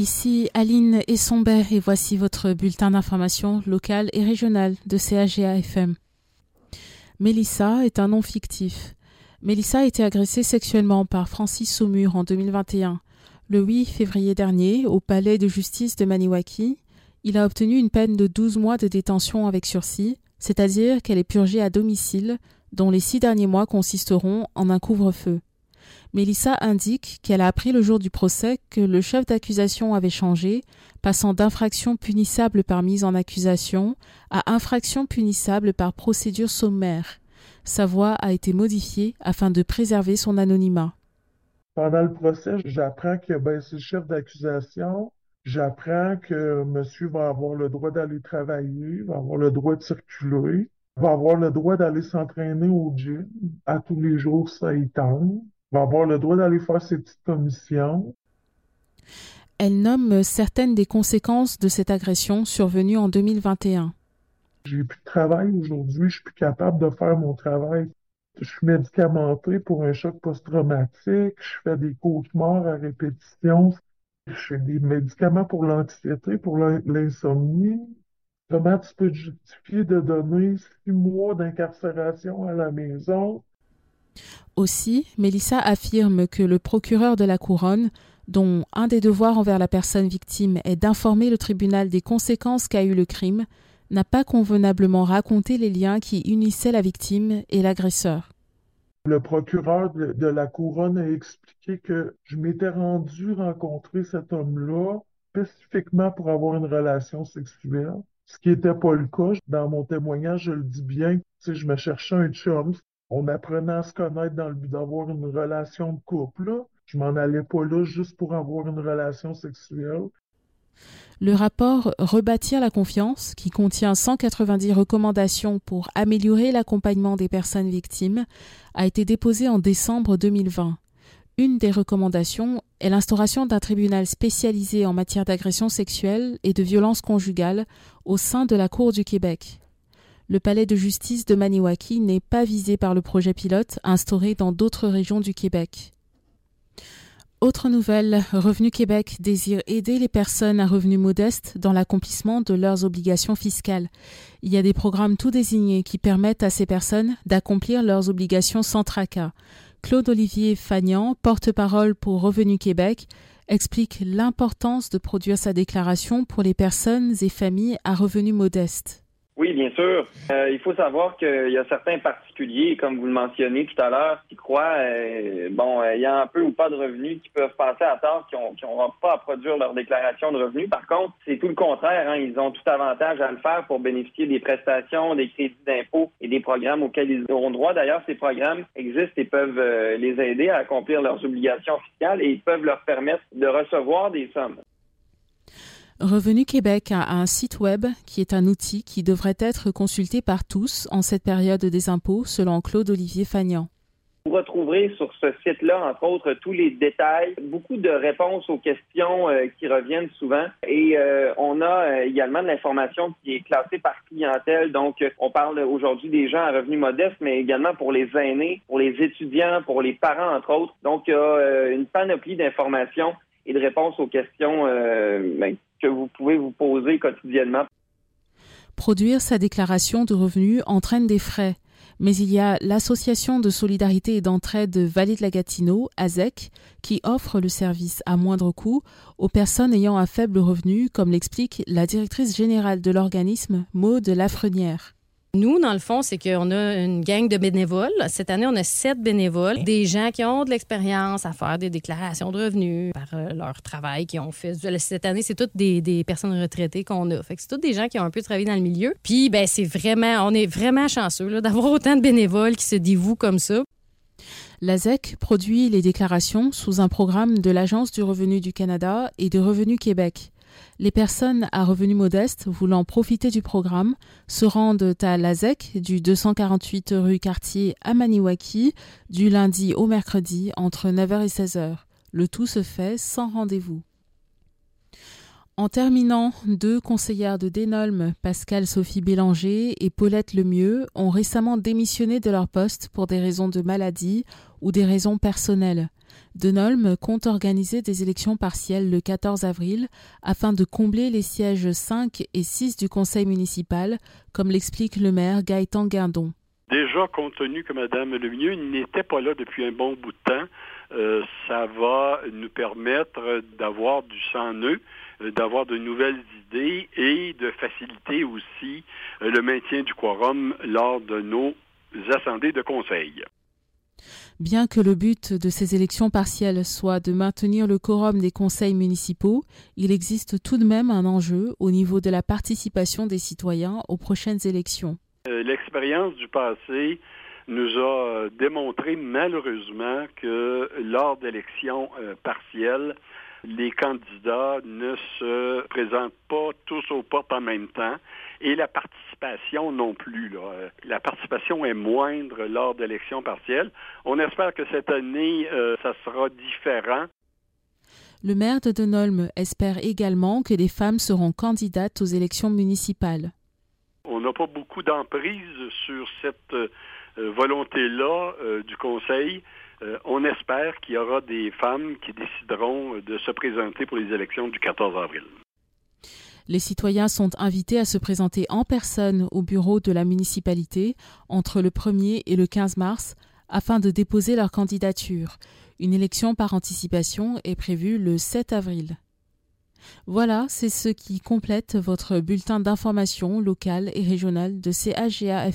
Ici Aline Essombert et voici votre bulletin d'information local et régional de CAGA FM. Mélissa est un nom fictif. Mélissa a été agressée sexuellement par Francis Saumur en 2021. Le 8 février dernier, au palais de justice de Maniwaki, il a obtenu une peine de 12 mois de détention avec sursis, c'est-à-dire qu'elle est purgée à domicile, dont les six derniers mois consisteront en un couvre-feu. Mélissa indique qu'elle a appris le jour du procès que le chef d'accusation avait changé, passant d'infraction punissable par mise en accusation à infraction punissable par procédure sommaire. Sa voix a été modifiée afin de préserver son anonymat. Pendant le procès, j'apprends que ben, c'est le chef d'accusation. J'apprends que monsieur va avoir le droit d'aller travailler, va avoir le droit de circuler, va avoir le droit d'aller s'entraîner au gym à tous les jours, ça y tente va avoir le droit d'aller faire ses petites commissions. Elle nomme certaines des conséquences de cette agression survenue en 2021. J'ai plus de travail aujourd'hui, je suis plus capable de faire mon travail. Je suis médicamenté pour un choc post-traumatique, je fais des cauchemars à répétition, je fais des médicaments pour l'anxiété, pour l'insomnie. Comment tu peux justifier de donner six mois d'incarcération à la maison? Aussi, Mélissa affirme que le procureur de la couronne, dont un des devoirs envers la personne victime est d'informer le tribunal des conséquences qu'a eu le crime, n'a pas convenablement raconté les liens qui unissaient la victime et l'agresseur. Le procureur de, la couronne a expliqué que je m'étais rendu rencontrer cet homme-là spécifiquement pour avoir une relation sexuelle, ce qui n'était pas le cas. Dans mon témoignage, je le dis bien, je me cherchais un chum, on apprenait à se connaître dans le but d'avoir une relation de couple. Je m'en allais pas là juste pour avoir une relation sexuelle. Le rapport Rebâtir la confiance, qui contient 190 recommandations pour améliorer l'accompagnement des personnes victimes, a été déposé en décembre 2020. Une des recommandations est l'instauration d'un tribunal spécialisé en matière d'agression sexuelle et de violence conjugale au sein de la Cour du Québec le palais de justice de Maniwaki n'est pas visé par le projet pilote instauré dans d'autres régions du Québec. Autre nouvelle, Revenu Québec désire aider les personnes à revenus modestes dans l'accomplissement de leurs obligations fiscales. Il y a des programmes tout désignés qui permettent à ces personnes d'accomplir leurs obligations sans tracas. Claude-Olivier Fagnan, porte-parole pour Revenu Québec, explique l'importance de produire sa déclaration pour les personnes et familles à revenus modestes. Oui, bien sûr. Euh, il faut savoir qu'il y a certains particuliers, comme vous le mentionnez tout à l'heure, qui croient, euh, bon, ayant un peu ou pas de revenus, qui peuvent penser à tort qu'ils n'auront pas à produire leur déclaration de revenus. Par contre, c'est tout le contraire. Hein. Ils ont tout avantage à le faire pour bénéficier des prestations, des crédits d'impôt et des programmes auxquels ils auront droit. D'ailleurs, ces programmes existent et peuvent euh, les aider à accomplir leurs obligations fiscales et ils peuvent leur permettre de recevoir des sommes. Revenu Québec a un site web qui est un outil qui devrait être consulté par tous en cette période des impôts, selon Claude-Olivier Fagnan. Vous retrouverez sur ce site-là, entre autres, tous les détails, beaucoup de réponses aux questions euh, qui reviennent souvent. Et euh, on a euh, également de l'information qui est classée par clientèle. Donc, on parle aujourd'hui des gens à revenus modestes, mais également pour les aînés, pour les étudiants, pour les parents, entre autres. Donc, il y a une panoplie d'informations et de réponses aux questions ben, que vous pouvez vous poser quotidiennement. Produire sa déclaration de revenus entraîne des frais, mais il y a l'Association de solidarité et d'entraide Vallée de la Gatineau, ASEC, qui offre le service à moindre coût aux personnes ayant un faible revenu, comme l'explique la directrice générale de l'organisme, Maud Lafrenière. Nous, dans le fond, c'est qu'on a une gang de bénévoles. Cette année, on a sept bénévoles, des gens qui ont de l'expérience à faire des déclarations de revenus par euh, leur travail qu'ils ont fait. Cette année, c'est toutes des, personnes retraitées qu'on a. Fait que c'est toutes des gens qui ont un peu travaillé dans le milieu. Puis, ben, c'est vraiment, on est vraiment chanceux d'avoir autant de bénévoles qui se dévouent comme ça. L'ASEC produit les déclarations sous un programme de l'Agence du revenu du Canada et de Revenu Québec. Les personnes à revenus modestes voulant profiter du programme se rendent à l'ASEC du 248 rue Cartier à Maniwaki du lundi au mercredi entre 9h et 16h. Le tout se fait sans rendez-vous. En terminant, deux conseillères de Dénolme, Pascal Sophie Bélanger et Paulette Lemieux, ont récemment démissionné de leur poste pour des raisons de maladie ou des raisons personnelles. Denolme compte organiser des élections partielles le 14 avril afin de combler les sièges 5 et 6 du conseil municipal, comme l'explique le maire Gaëtan Guindon. Déjà, compte tenu que Mme Lemieux n'était pas là depuis un bon bout de temps, euh, ça va nous permettre d'avoir du sang neuf, euh, d'avoir de nouvelles idées et de faciliter aussi euh, le maintien du quorum lors de nos assemblées de conseil. Bien que le but de ces élections partielles soit de maintenir le quorum des conseils municipaux, il existe tout de même un enjeu au niveau de la participation des citoyens aux prochaines élections. Euh, l'expérience du passé nous a euh, démontré malheureusement que lors d'élections euh, partielles, les candidats ne se présentent pas tous aux portes en même temps et la participation non plus. La participation est moindre lors d'élections partielles. On espère que cette année, ça sera différent. Le maire de Denolme espère également que les femmes seront candidates aux élections municipales. On n'a pas beaucoup d'emprise sur cette euh, volonté-là euh, du Conseil. Euh, on espère qu'il y aura des femmes qui décideront de se présenter pour les élections du 14 avril. Les citoyens sont invités à se présenter en personne au bureau de la municipalité entre le 1er et le 15 mars afin de déposer leur candidature. Une élection par anticipation est prévue le 7 avril. Voilà, c'est ce qui complète votre bulletin d'information locale et régionale de CAGA